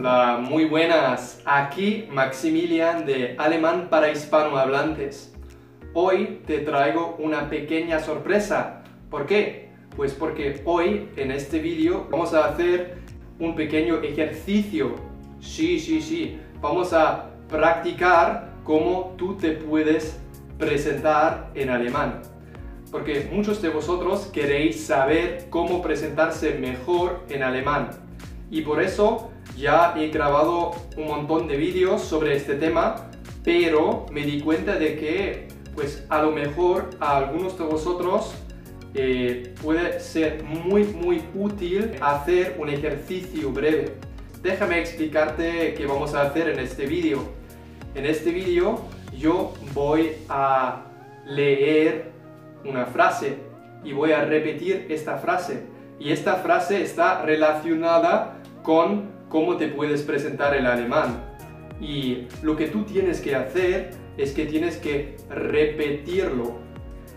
Hola, muy buenas. Aquí Maximilian de Alemán para Hispanohablantes. Hoy te traigo una pequeña sorpresa. ¿Por qué? Pues porque hoy en este vídeo vamos a hacer un pequeño ejercicio. Sí, sí, sí. Vamos a practicar cómo tú te puedes presentar en alemán. Porque muchos de vosotros queréis saber cómo presentarse mejor en alemán. Y por eso ya he grabado un montón de vídeos sobre este tema, pero me di cuenta de que, pues a lo mejor a algunos de vosotros eh, puede ser muy muy útil hacer un ejercicio breve. Déjame explicarte qué vamos a hacer en este vídeo. En este vídeo yo voy a leer una frase y voy a repetir esta frase. Y esta frase está relacionada con cómo te puedes presentar el alemán. Y lo que tú tienes que hacer es que tienes que repetirlo.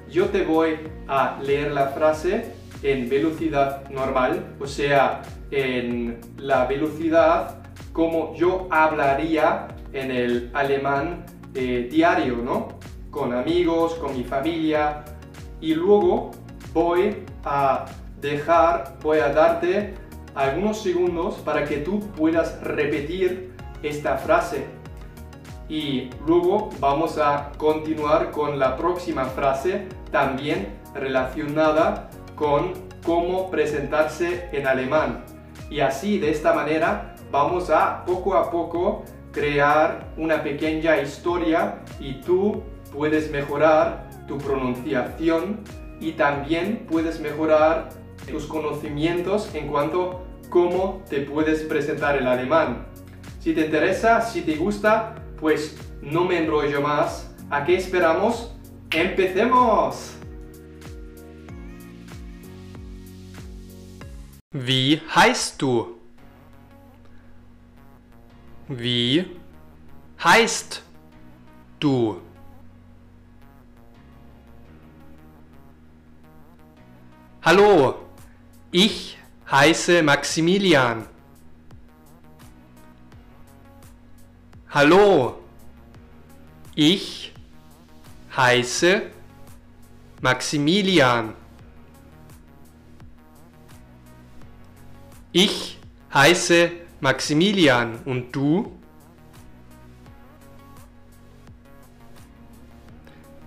Yo te voy a leer la frase en velocidad normal, o sea, en la velocidad como yo hablaría en el alemán eh, diario, ¿no? Con amigos, con mi familia. Y luego voy a dejar, voy a darte algunos segundos para que tú puedas repetir esta frase. Y luego vamos a continuar con la próxima frase, también relacionada con cómo presentarse en alemán. Y así, de esta manera, vamos a poco a poco crear una pequeña historia y tú puedes mejorar tu pronunciación y también puedes mejorar tus conocimientos en cuanto a cómo te puedes presentar el alemán. Si te interesa, si te gusta, pues no me enrollo más. ¿A qué esperamos? ¡Empecemos! Wie heißt du? Wie heißt du? Hallo, ich heiße Maximilian. Hallo, ich heiße Maximilian. Ich heiße Maximilian und du?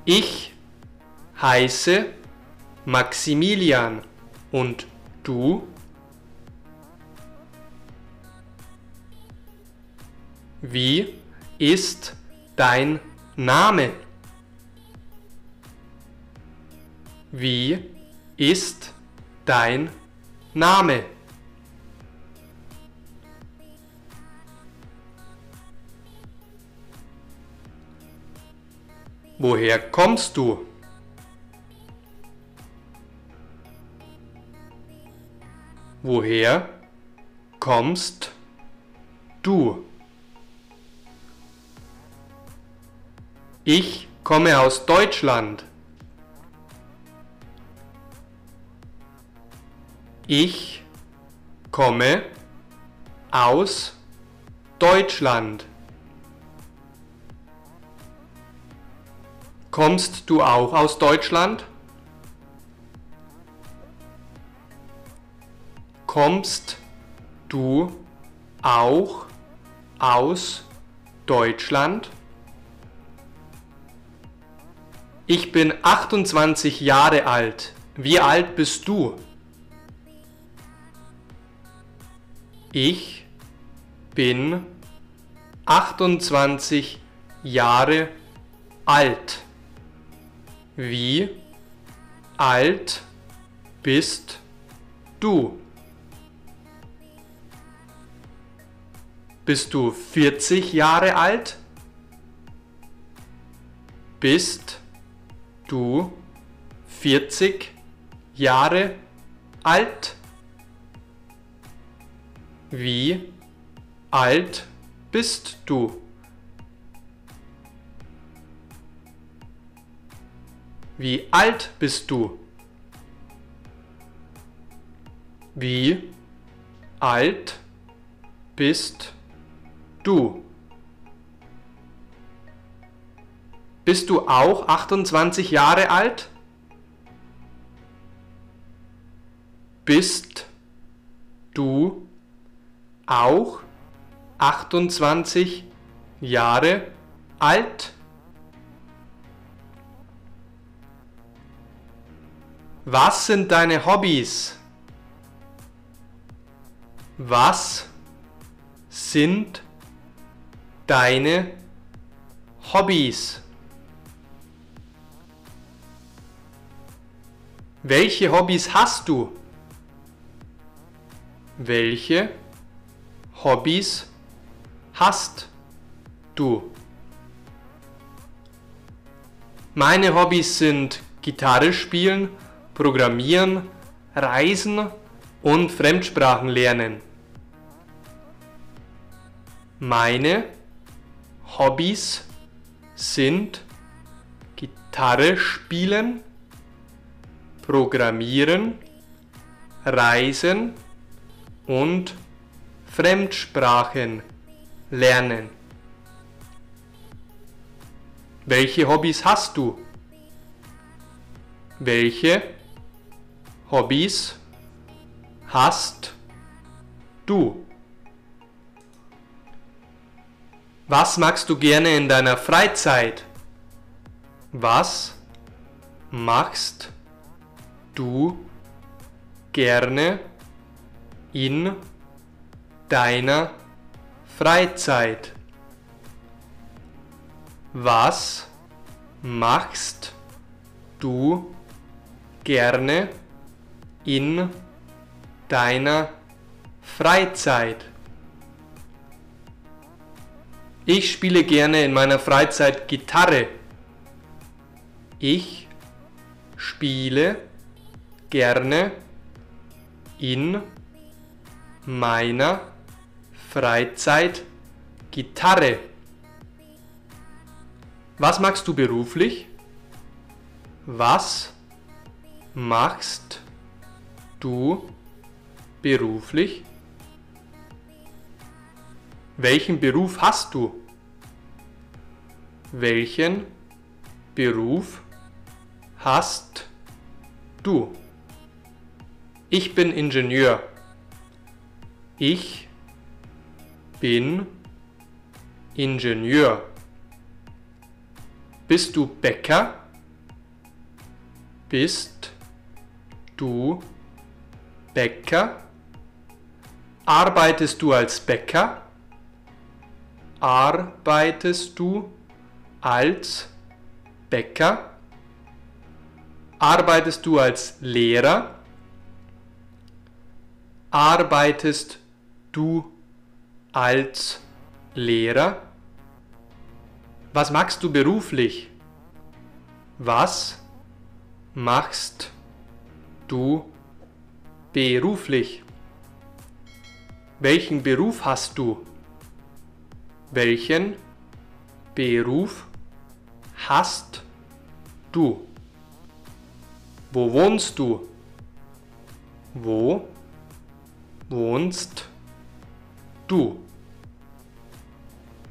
Ich heiße Maximilian und du? Wie ist dein Name? Wie ist dein Name? Woher kommst du? Woher kommst du? Ich komme aus Deutschland. Ich komme aus Deutschland. Kommst du auch aus Deutschland? Kommst du auch aus Deutschland? Ich bin 28 Jahre alt. Wie alt bist du? Ich bin 28 Jahre alt. Wie alt bist du? Bist du 40 Jahre alt? Bist du 40 Jahre alt? Wie alt bist du? Wie alt bist du? Wie alt bist du. Bist du auch 28 Jahre alt? Bist du auch 28 Jahre alt? Was sind deine Hobbys? Was sind deine Hobbys? Welche Hobbys hast du? Welche Hobbys hast du? Meine Hobbys sind Gitarre spielen, Programmieren, Reisen und Fremdsprachen lernen. Meine Hobbys sind Gitarre spielen, Programmieren, Reisen und Fremdsprachen lernen. Welche Hobbys hast du? Welche Hobbys hast du? Was magst du gerne in deiner Freizeit? Was machst du gerne in deiner Freizeit? Was machst du gerne in deiner Freizeit? Ich spiele gerne in meiner Freizeit Gitarre. Ich spiele gerne in meiner Freizeit Gitarre. Was machst du beruflich? Was machst du beruflich? Welchen Beruf hast du? Welchen Beruf hast du? Ich bin Ingenieur. Ich bin Ingenieur. Bist du Bäcker? Bist du Bäcker? Arbeitest du als Bäcker? Arbeitest du als Bäcker? Arbeitest du als Lehrer? Arbeitest du als Lehrer? Was machst du beruflich? Was machst du beruflich? Welchen Beruf hast du? Welchen Beruf hast du? Wo wohnst du? Wo wohnst du?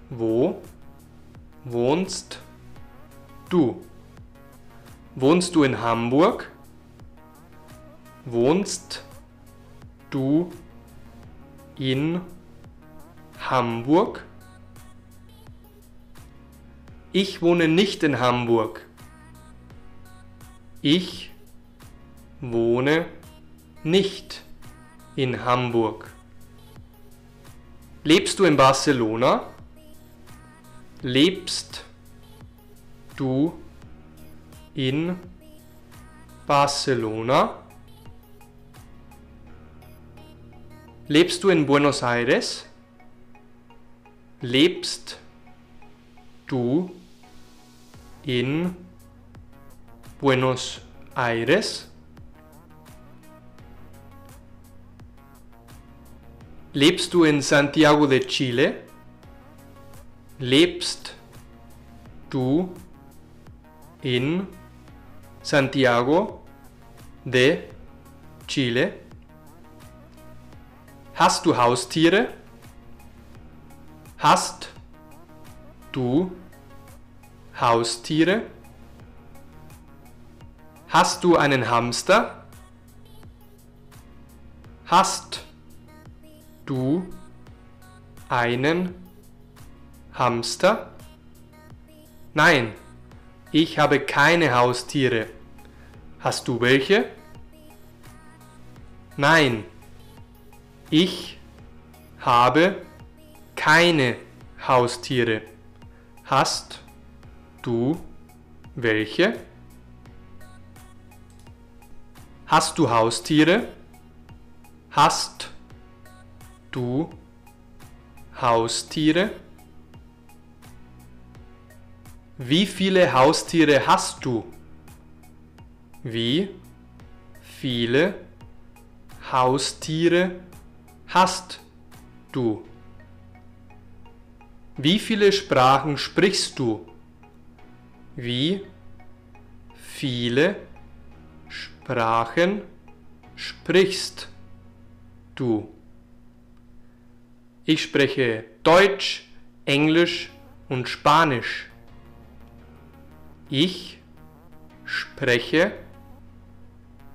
Wo wohnst du? Wohnst du in Hamburg? Wohnst du in Hamburg? Ich wohne nicht in Hamburg. Ich wohne nicht in Hamburg. Lebst du in Barcelona? Lebst du in Barcelona? Lebst du in Buenos Aires? Lebst du in Buenos Aires? Lebst du in Santiago de Chile? Lebst du in Santiago de Chile? Hast du Haustiere? Hast du Haustiere? Hast du einen Hamster? Hast du einen Hamster? Nein, ich habe keine Haustiere. Hast du welche? Nein, ich habe keine Haustiere. Hast du welche? Hast du Haustiere? Hast du Haustiere? Wie viele Haustiere hast du? Wie viele Haustiere hast du? Wie viele Sprachen sprichst du? Wie viele Sprachen sprichst du? Ich spreche Deutsch, Englisch und Spanisch. Ich spreche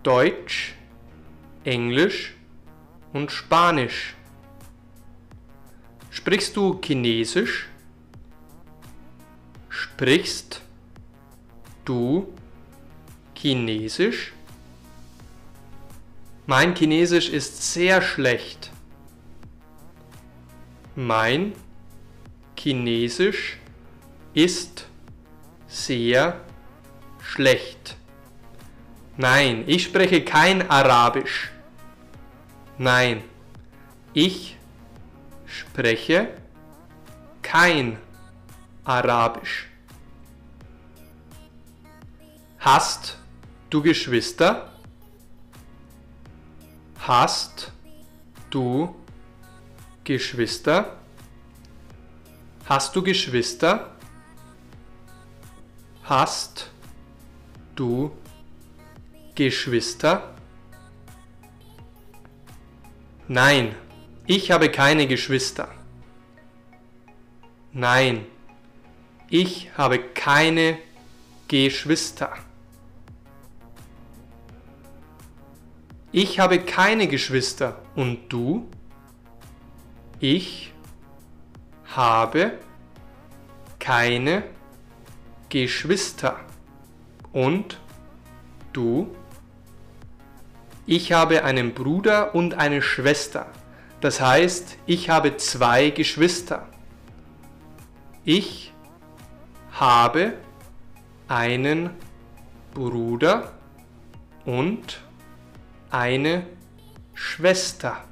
Deutsch, Englisch und Spanisch. Sprichst du Chinesisch? Sprichst du Chinesisch? Mein Chinesisch ist sehr schlecht. Mein Chinesisch ist sehr schlecht. Nein, ich spreche kein Arabisch. Nein, ich spreche kein Arabisch. Hast du Geschwister? Hast du Geschwister? Hast du Geschwister? Hast du Geschwister? Nein, ich habe keine Geschwister. Nein, ich habe keine Geschwister. Ich habe keine Geschwister. Und du? Ich habe keine Geschwister. Und du? Ich habe einen Bruder und eine Schwester. Das heißt, ich habe zwei Geschwister. Ich habe einen Bruder und eine Schwester.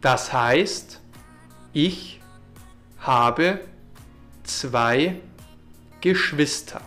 Das heißt, ich habe zwei Geschwister.